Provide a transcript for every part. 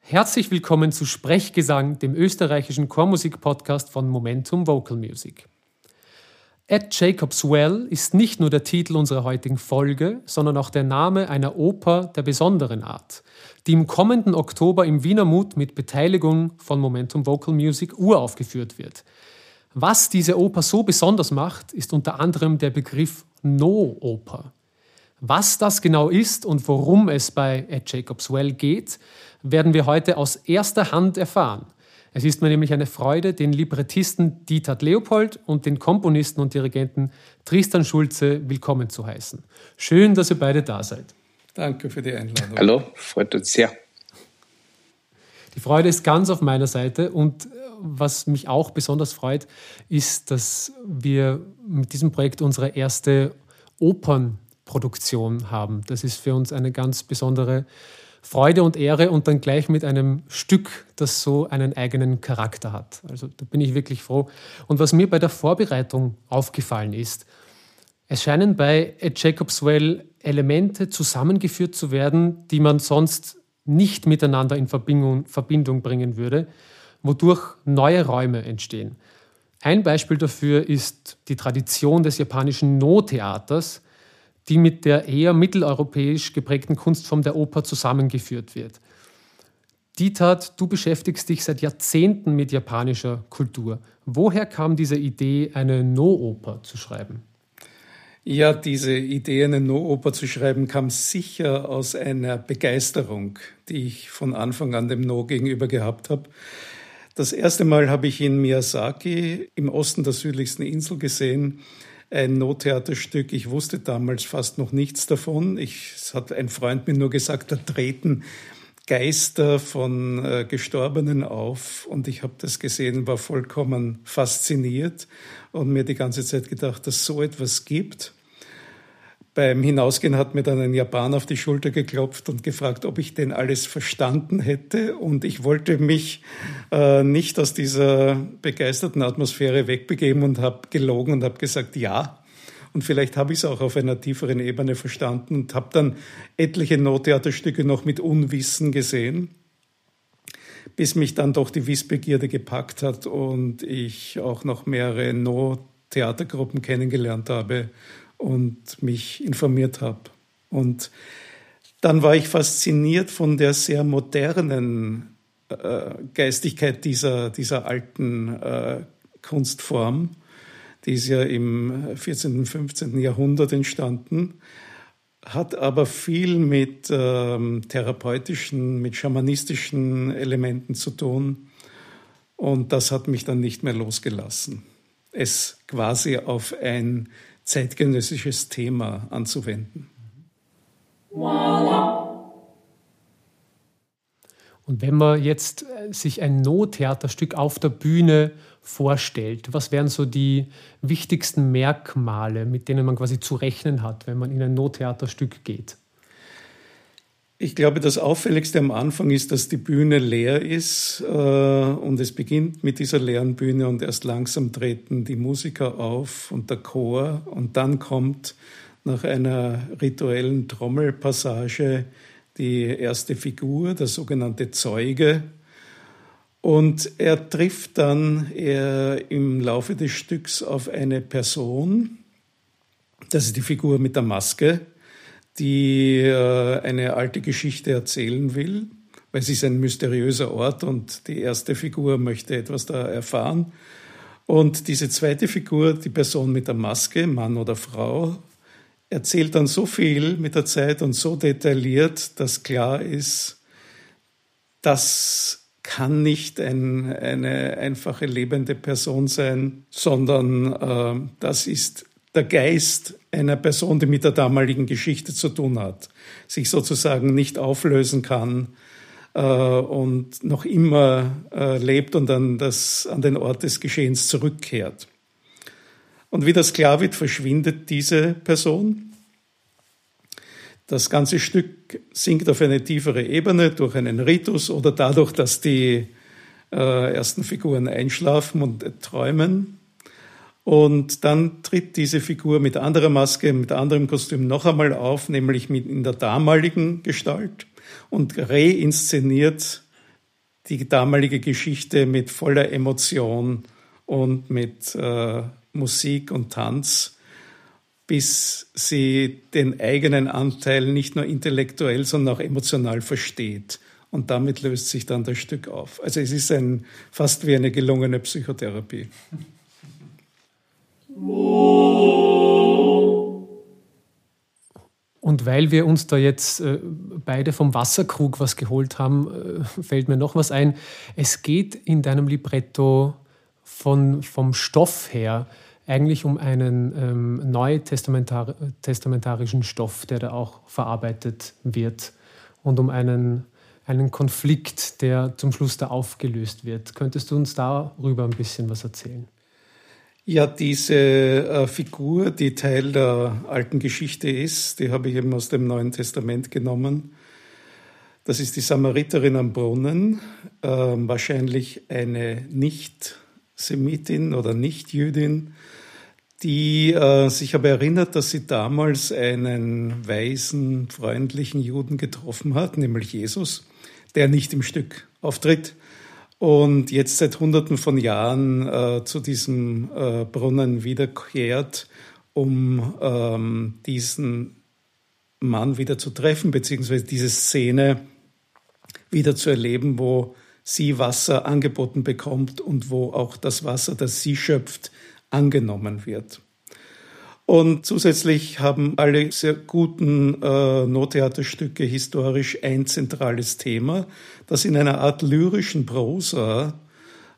Herzlich willkommen zu Sprechgesang, dem österreichischen Chormusik-Podcast von Momentum Vocal Music. At Jacob's Well ist nicht nur der Titel unserer heutigen Folge, sondern auch der Name einer Oper der besonderen Art, die im kommenden Oktober im Wiener Mut mit Beteiligung von Momentum Vocal Music uraufgeführt wird. Was diese Oper so besonders macht, ist unter anderem der Begriff No-Oper. Was das genau ist und worum es bei At Jacob's Well geht, werden wir heute aus erster Hand erfahren. Es ist mir nämlich eine Freude, den Librettisten Dieter Leopold und den Komponisten und Dirigenten Tristan Schulze willkommen zu heißen. Schön, dass ihr beide da seid. Danke für die Einladung. Hallo, freut uns sehr. Die Freude ist ganz auf meiner Seite und was mich auch besonders freut, ist, dass wir mit diesem Projekt unsere erste Opernproduktion haben. Das ist für uns eine ganz besondere Freude und Ehre und dann gleich mit einem Stück, das so einen eigenen Charakter hat. Also da bin ich wirklich froh. Und was mir bei der Vorbereitung aufgefallen ist, es scheinen bei A Jacob's Well Elemente zusammengeführt zu werden, die man sonst nicht miteinander in Verbindung, Verbindung bringen würde, wodurch neue Räume entstehen. Ein Beispiel dafür ist die Tradition des japanischen No-Theaters, die mit der eher mitteleuropäisch geprägten Kunstform der Oper zusammengeführt wird. Dietat, du beschäftigst dich seit Jahrzehnten mit japanischer Kultur. Woher kam diese Idee, eine No-Oper zu schreiben? Ja, diese Idee, eine No-Oper zu schreiben, kam sicher aus einer Begeisterung, die ich von Anfang an dem No gegenüber gehabt habe. Das erste Mal habe ich in Miyazaki im Osten der südlichsten Insel gesehen ein Nottheaterstück. Ich wusste damals fast noch nichts davon. Ich, es hat ein Freund mir nur gesagt, da treten Geister von äh, Gestorbenen auf. Und ich habe das gesehen, war vollkommen fasziniert und mir die ganze Zeit gedacht, dass so etwas gibt. Beim Hinausgehen hat mir dann ein Japaner auf die Schulter geklopft und gefragt, ob ich denn alles verstanden hätte. Und ich wollte mich äh, nicht aus dieser begeisterten Atmosphäre wegbegeben und habe gelogen und habe gesagt, ja. Und vielleicht habe ich es auch auf einer tieferen Ebene verstanden und habe dann etliche Nottheaterstücke noch mit Unwissen gesehen, bis mich dann doch die Wissbegierde gepackt hat und ich auch noch mehrere No-Theatergruppen kennengelernt habe und mich informiert habe. Und dann war ich fasziniert von der sehr modernen äh, Geistigkeit dieser, dieser alten äh, Kunstform. Die ist ja im 14., und 15. Jahrhundert entstanden, hat aber viel mit ähm, therapeutischen, mit schamanistischen Elementen zu tun. Und das hat mich dann nicht mehr losgelassen. Es quasi auf ein zeitgenössisches Thema anzuwenden. Und wenn man jetzt äh, sich ein No-Theaterstück auf der Bühne vorstellt, was wären so die wichtigsten Merkmale, mit denen man quasi zu rechnen hat, wenn man in ein No-Theaterstück geht? Ich glaube, das Auffälligste am Anfang ist, dass die Bühne leer ist äh, und es beginnt mit dieser leeren Bühne und erst langsam treten die Musiker auf und der Chor. Und dann kommt nach einer rituellen Trommelpassage die erste Figur, der sogenannte Zeuge. Und er trifft dann er im Laufe des Stücks auf eine Person, das ist die Figur mit der Maske, die äh, eine alte Geschichte erzählen will, weil es ist ein mysteriöser Ort und die erste Figur möchte etwas da erfahren. Und diese zweite Figur, die Person mit der Maske, Mann oder Frau, erzählt dann so viel mit der Zeit und so detailliert, dass klar ist, das kann nicht ein, eine einfache lebende Person sein, sondern äh, das ist der Geist einer Person, die mit der damaligen Geschichte zu tun hat, sich sozusagen nicht auflösen kann äh, und noch immer äh, lebt und an, das, an den Ort des Geschehens zurückkehrt. Und wie das klar wird, verschwindet diese Person. Das ganze Stück sinkt auf eine tiefere Ebene durch einen Ritus oder dadurch, dass die äh, ersten Figuren einschlafen und träumen. Und dann tritt diese Figur mit anderer Maske, mit anderem Kostüm noch einmal auf, nämlich mit in der damaligen Gestalt und reinszeniert die damalige Geschichte mit voller Emotion und mit äh, Musik und Tanz, bis sie den eigenen Anteil nicht nur intellektuell, sondern auch emotional versteht. Und damit löst sich dann das Stück auf. Also es ist ein, fast wie eine gelungene Psychotherapie. Und weil wir uns da jetzt äh, beide vom Wasserkrug was geholt haben, äh, fällt mir noch was ein. Es geht in deinem Libretto von, vom Stoff her eigentlich um einen ähm, neutestamentar Stoff, der da auch verarbeitet wird und um einen, einen Konflikt, der zum Schluss da aufgelöst wird. Könntest du uns darüber ein bisschen was erzählen? Ja, diese äh, Figur, die Teil der alten Geschichte ist, die habe ich eben aus dem Neuen Testament genommen. Das ist die Samariterin am Brunnen, äh, wahrscheinlich eine Nicht-Semitin oder Nicht-Jüdin, die äh, sich aber erinnert, dass sie damals einen weisen, freundlichen Juden getroffen hat, nämlich Jesus, der nicht im Stück auftritt und jetzt seit Hunderten von Jahren äh, zu diesem äh, Brunnen wiederkehrt, um ähm, diesen Mann wieder zu treffen, beziehungsweise diese Szene wieder zu erleben, wo sie Wasser angeboten bekommt und wo auch das Wasser, das sie schöpft, angenommen wird. Und zusätzlich haben alle sehr guten äh, Nottheaterstücke historisch ein zentrales Thema, das in einer Art lyrischen Prosa,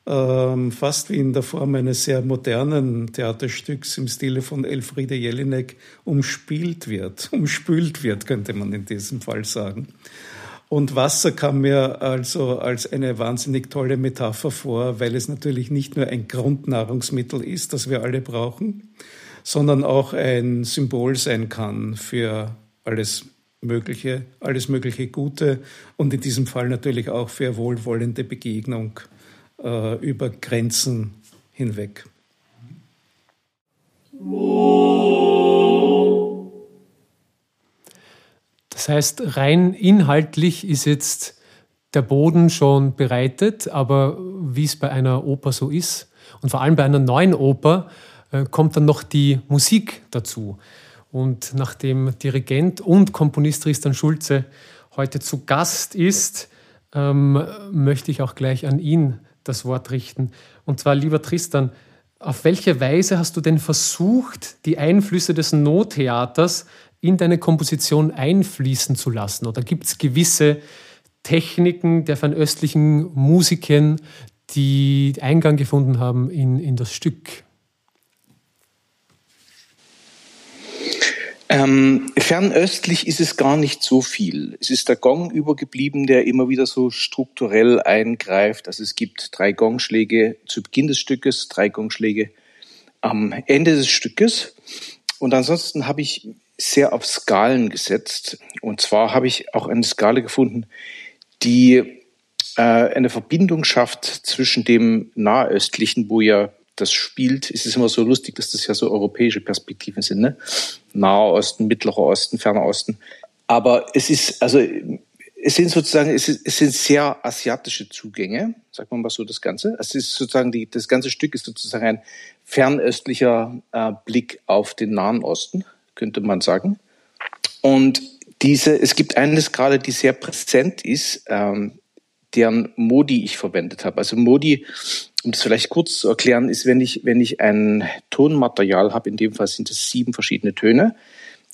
ähm, fast wie in der Form eines sehr modernen Theaterstücks im Stile von Elfriede Jelinek, umspielt wird, umspült wird, könnte man in diesem Fall sagen. Und Wasser kam mir also als eine wahnsinnig tolle Metapher vor, weil es natürlich nicht nur ein Grundnahrungsmittel ist, das wir alle brauchen, sondern auch ein Symbol sein kann für alles Mögliche, alles mögliche Gute und in diesem Fall natürlich auch für wohlwollende Begegnung äh, über Grenzen hinweg. Das heißt, rein inhaltlich ist jetzt der Boden schon bereitet, aber wie es bei einer Oper so ist und vor allem bei einer neuen Oper, kommt dann noch die Musik dazu. Und nachdem Dirigent und Komponist Tristan Schulze heute zu Gast ist, ähm, möchte ich auch gleich an ihn das Wort richten. Und zwar, lieber Tristan, auf welche Weise hast du denn versucht, die Einflüsse des Nottheaters in deine Komposition einfließen zu lassen? Oder gibt es gewisse Techniken der fernöstlichen Musiken, die Eingang gefunden haben in, in das Stück? Ähm, fernöstlich ist es gar nicht so viel. Es ist der Gong übergeblieben, der immer wieder so strukturell eingreift. Also es gibt drei Gongschläge zu Beginn des Stückes, drei Gongschläge am Ende des Stückes. Und ansonsten habe ich sehr auf Skalen gesetzt. Und zwar habe ich auch eine Skala gefunden, die äh, eine Verbindung schafft zwischen dem nahöstlichen, wo ja das spielt, ist es immer so lustig, dass das ja so europäische Perspektiven sind, ne? Naher Osten, Mittlerer Osten, Ferner Osten. Aber es ist, also, es sind sozusagen, es, ist, es sind sehr asiatische Zugänge, sagt man mal so das Ganze. Es ist sozusagen, die, das ganze Stück ist sozusagen ein fernöstlicher äh, Blick auf den Nahen Osten, könnte man sagen. Und diese, es gibt eines gerade, die sehr präsent ist, ähm, deren Modi ich verwendet habe. Also Modi um das vielleicht kurz zu erklären, ist, wenn ich, wenn ich ein Tonmaterial habe, in dem Fall sind es sieben verschiedene Töne,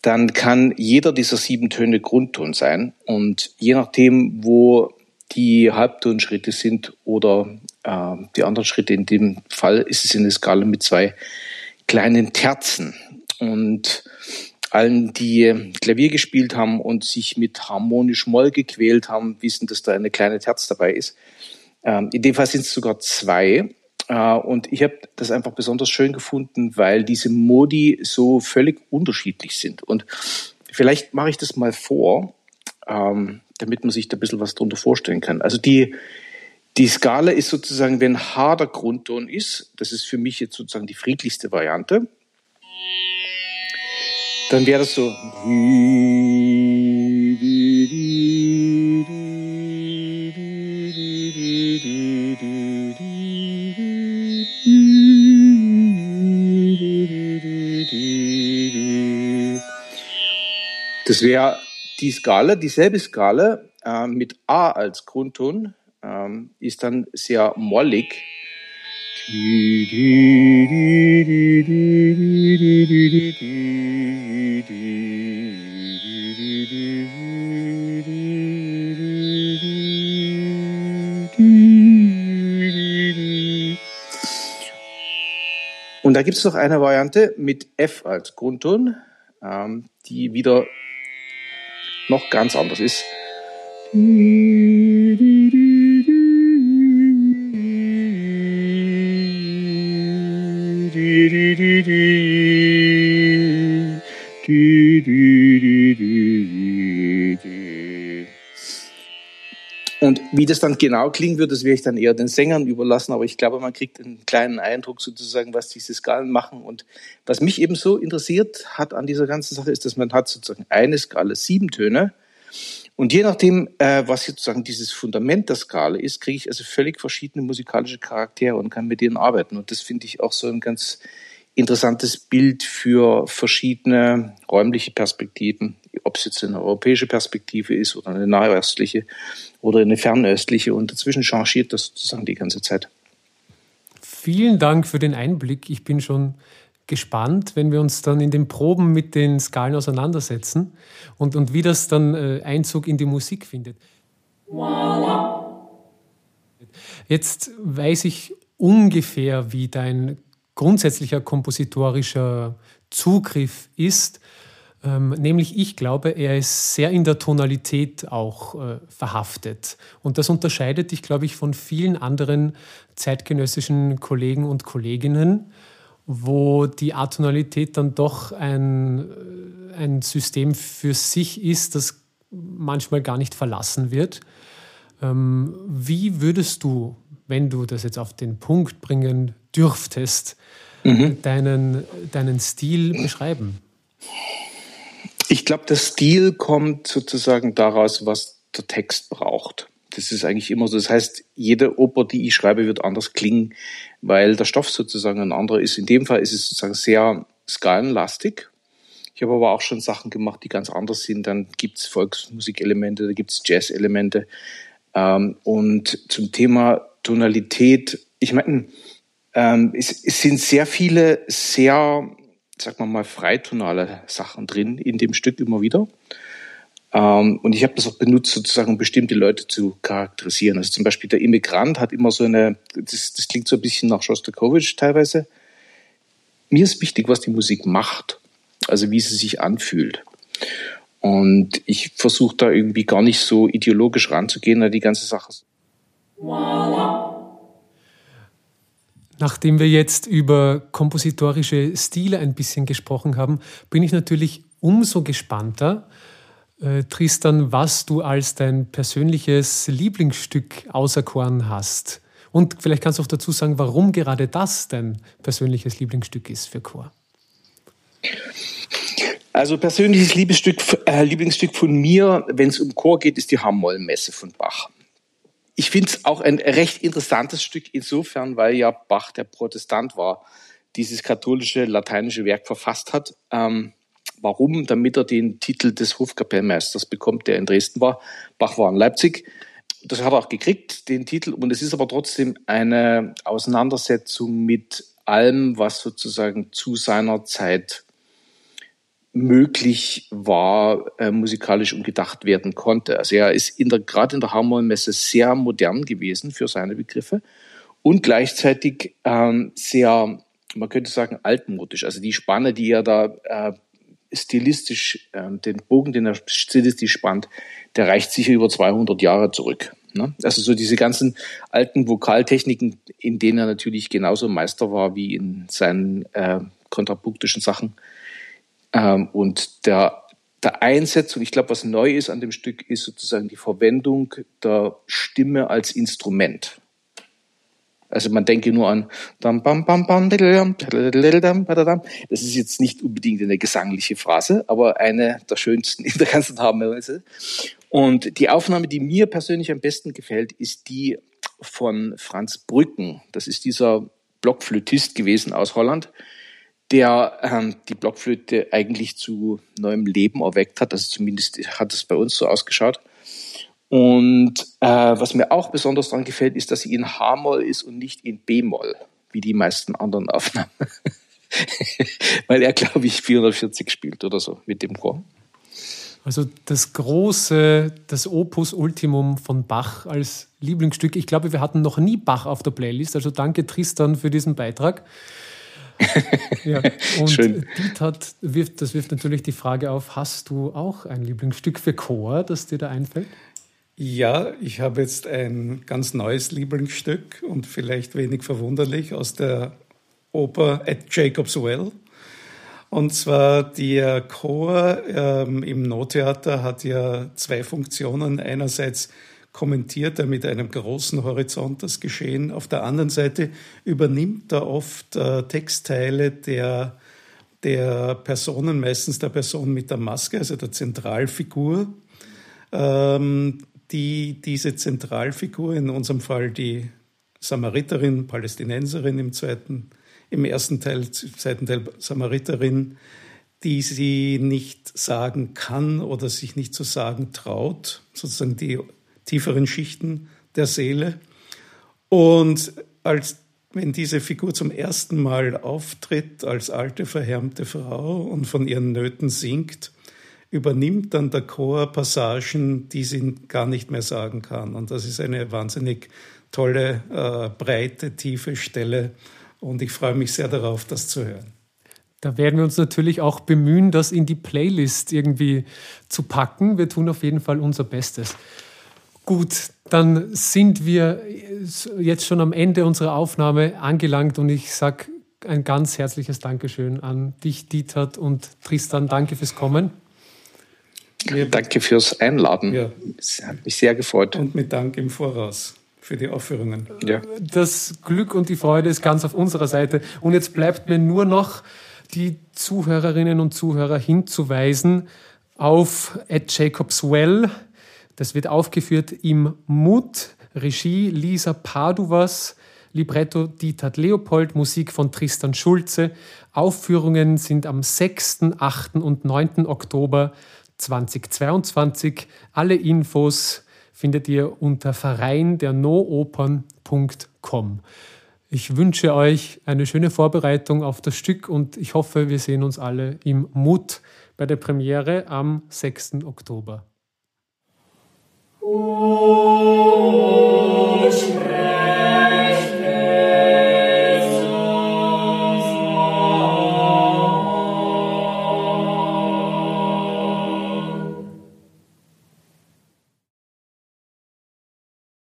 dann kann jeder dieser sieben Töne Grundton sein. Und je nachdem, wo die Halbtonschritte sind oder äh, die anderen Schritte, in dem Fall ist es in der Skala mit zwei kleinen Terzen. Und allen, die Klavier gespielt haben und sich mit harmonisch Moll gequält haben, wissen, dass da eine kleine Terz dabei ist. Ähm, in dem Fall sind es sogar zwei. Äh, und ich habe das einfach besonders schön gefunden, weil diese Modi so völlig unterschiedlich sind. Und vielleicht mache ich das mal vor, ähm, damit man sich da ein bisschen was drunter vorstellen kann. Also die, Die Skala ist sozusagen, wenn H der Grundton ist, das ist für mich jetzt sozusagen die friedlichste Variante, dann wäre das so. Das wäre die Skala, dieselbe Skala äh, mit A als Grundton, ähm, ist dann sehr mollig. Und da gibt es noch eine Variante mit F als Grundton, ähm, die wieder noch ganz anders ist. Und wie das dann genau klingen wird, das werde ich dann eher den Sängern überlassen, aber ich glaube, man kriegt einen kleinen Eindruck sozusagen, was diese Skalen machen. Und was mich eben so interessiert hat an dieser ganzen Sache, ist, dass man hat sozusagen eine Skala, sieben Töne. Und je nachdem, äh, was sozusagen dieses Fundament der Skala ist, kriege ich also völlig verschiedene musikalische Charaktere und kann mit denen arbeiten. Und das finde ich auch so ein ganz interessantes Bild für verschiedene räumliche Perspektiven, ob es jetzt eine europäische Perspektive ist oder eine nahöstliche oder eine fernöstliche. Und dazwischen changiert das sozusagen die ganze Zeit. Vielen Dank für den Einblick. Ich bin schon gespannt, wenn wir uns dann in den Proben mit den Skalen auseinandersetzen und, und wie das dann äh, Einzug in die Musik findet. Jetzt weiß ich ungefähr, wie dein grundsätzlicher kompositorischer Zugriff ist. Ähm, nämlich ich glaube, er ist sehr in der Tonalität auch äh, verhaftet. Und das unterscheidet dich, glaube ich, von vielen anderen zeitgenössischen Kollegen und Kolleginnen, wo die Atonalität dann doch ein, äh, ein System für sich ist, das manchmal gar nicht verlassen wird. Ähm, wie würdest du, wenn du das jetzt auf den Punkt bringen dürftest, mhm. deinen, deinen Stil beschreiben? Ich glaube, der Stil kommt sozusagen daraus, was der Text braucht. Das ist eigentlich immer so. Das heißt, jede Oper, die ich schreibe, wird anders klingen, weil der Stoff sozusagen ein anderer ist. In dem Fall ist es sozusagen sehr skalenlastig. Ich habe aber auch schon Sachen gemacht, die ganz anders sind. Dann gibt es Volksmusikelemente, da gibt es Jazz-Elemente. Ähm, und zum Thema Tonalität, ich meine, ähm, es, es sind sehr viele sehr, sagen wir mal, freitonale Sachen drin in dem Stück immer wieder. Ähm, und ich habe das auch benutzt, sozusagen, um bestimmte Leute zu charakterisieren. Also zum Beispiel der Immigrant hat immer so eine, das, das klingt so ein bisschen nach Shostakovich teilweise. Mir ist wichtig, was die Musik macht, also wie sie sich anfühlt. Und ich versuche da irgendwie gar nicht so ideologisch ranzugehen an die ganze Sache. Nachdem wir jetzt über kompositorische Stile ein bisschen gesprochen haben, bin ich natürlich umso gespannter, äh, Tristan, was du als dein persönliches Lieblingsstück auserkoren hast. Und vielleicht kannst du auch dazu sagen, warum gerade das dein persönliches Lieblingsstück ist für Chor. Also persönliches Lieblingsstück, äh, Lieblingsstück von mir, wenn es um Chor geht, ist die Hammol-Messe von Bach ich finde es auch ein recht interessantes Stück insofern, weil ja Bach der Protestant war, dieses katholische lateinische Werk verfasst hat. Ähm, warum? Damit er den Titel des Hofkapellmeisters bekommt, der in Dresden war. Bach war in Leipzig. Das hat er auch gekriegt, den Titel. Und es ist aber trotzdem eine Auseinandersetzung mit allem, was sozusagen zu seiner Zeit möglich war, äh, musikalisch umgedacht werden konnte. Also er ist in der, gerade in der Harmonmesse sehr modern gewesen für seine Begriffe und gleichzeitig ähm, sehr, man könnte sagen, altmodisch. Also die Spanne, die er da äh, stilistisch, äh, den Bogen, den er stilistisch spannt, der reicht sicher über 200 Jahre zurück. Ne? Also so diese ganzen alten Vokaltechniken, in denen er natürlich genauso Meister war wie in seinen äh, kontrapunktischen Sachen, ähm, und der der Einsetzung, ich glaube, was neu ist an dem Stück, ist sozusagen die Verwendung der Stimme als Instrument. Also man denke nur an das ist jetzt nicht unbedingt eine gesangliche Phrase, aber eine der schönsten in der ganzen Harmweise. Und die Aufnahme, die mir persönlich am besten gefällt, ist die von Franz Brücken. Das ist dieser Blockflötist gewesen aus Holland, der ähm, die Blockflöte eigentlich zu neuem Leben erweckt hat. Also zumindest hat es bei uns so ausgeschaut. Und äh, was mir auch besonders daran gefällt, ist, dass sie in H-Moll ist und nicht in B-Moll, wie die meisten anderen Aufnahmen. Weil er, glaube ich, 440 spielt oder so mit dem Chor. Also das große, das Opus Ultimum von Bach als Lieblingsstück. Ich glaube, wir hatten noch nie Bach auf der Playlist. Also danke Tristan für diesen Beitrag. Ja. Und Schön. Hat, wirft, das wirft natürlich die Frage auf, hast du auch ein Lieblingsstück für Chor, das dir da einfällt? Ja, ich habe jetzt ein ganz neues Lieblingsstück und vielleicht wenig verwunderlich aus der Oper At Jacob's Well. Und zwar der Chor ähm, im Nottheater hat ja zwei Funktionen. Einerseits kommentiert er mit einem großen Horizont das Geschehen. Auf der anderen Seite übernimmt er oft äh, Textteile der, der Personen, meistens der Person mit der Maske, also der Zentralfigur. Ähm, die diese Zentralfigur, in unserem Fall die Samariterin, Palästinenserin im zweiten im ersten Teil, zweiten Teil Samariterin, die sie nicht sagen kann oder sich nicht zu sagen traut, sozusagen die tieferen Schichten der Seele. Und als wenn diese Figur zum ersten Mal auftritt als alte, verhärmte Frau und von ihren Nöten singt, übernimmt dann der Chor Passagen, die sie gar nicht mehr sagen kann. Und das ist eine wahnsinnig tolle, äh, breite, tiefe Stelle, und ich freue mich sehr darauf, das zu hören. Da werden wir uns natürlich auch bemühen, das in die Playlist irgendwie zu packen. Wir tun auf jeden Fall unser Bestes. Gut, dann sind wir jetzt schon am Ende unserer Aufnahme angelangt und ich sage ein ganz herzliches Dankeschön an dich, Dieter und Tristan. Danke fürs Kommen. Ja, danke fürs Einladen. Ja. Es hat mich sehr gefreut. Und mit Dank im Voraus für die Aufführungen. Ja. Das Glück und die Freude ist ganz auf unserer Seite. Und jetzt bleibt mir nur noch die Zuhörerinnen und Zuhörer hinzuweisen auf Ed Jacobs Well. Das wird aufgeführt im Mut, Regie Lisa Paduvas, Libretto Dieter Leopold, Musik von Tristan Schulze. Aufführungen sind am 6., 8. und 9. Oktober 2022. Alle Infos findet ihr unter verein der noopern.com. Ich wünsche euch eine schöne Vorbereitung auf das Stück und ich hoffe, wir sehen uns alle im Mut bei der Premiere am 6. Oktober. O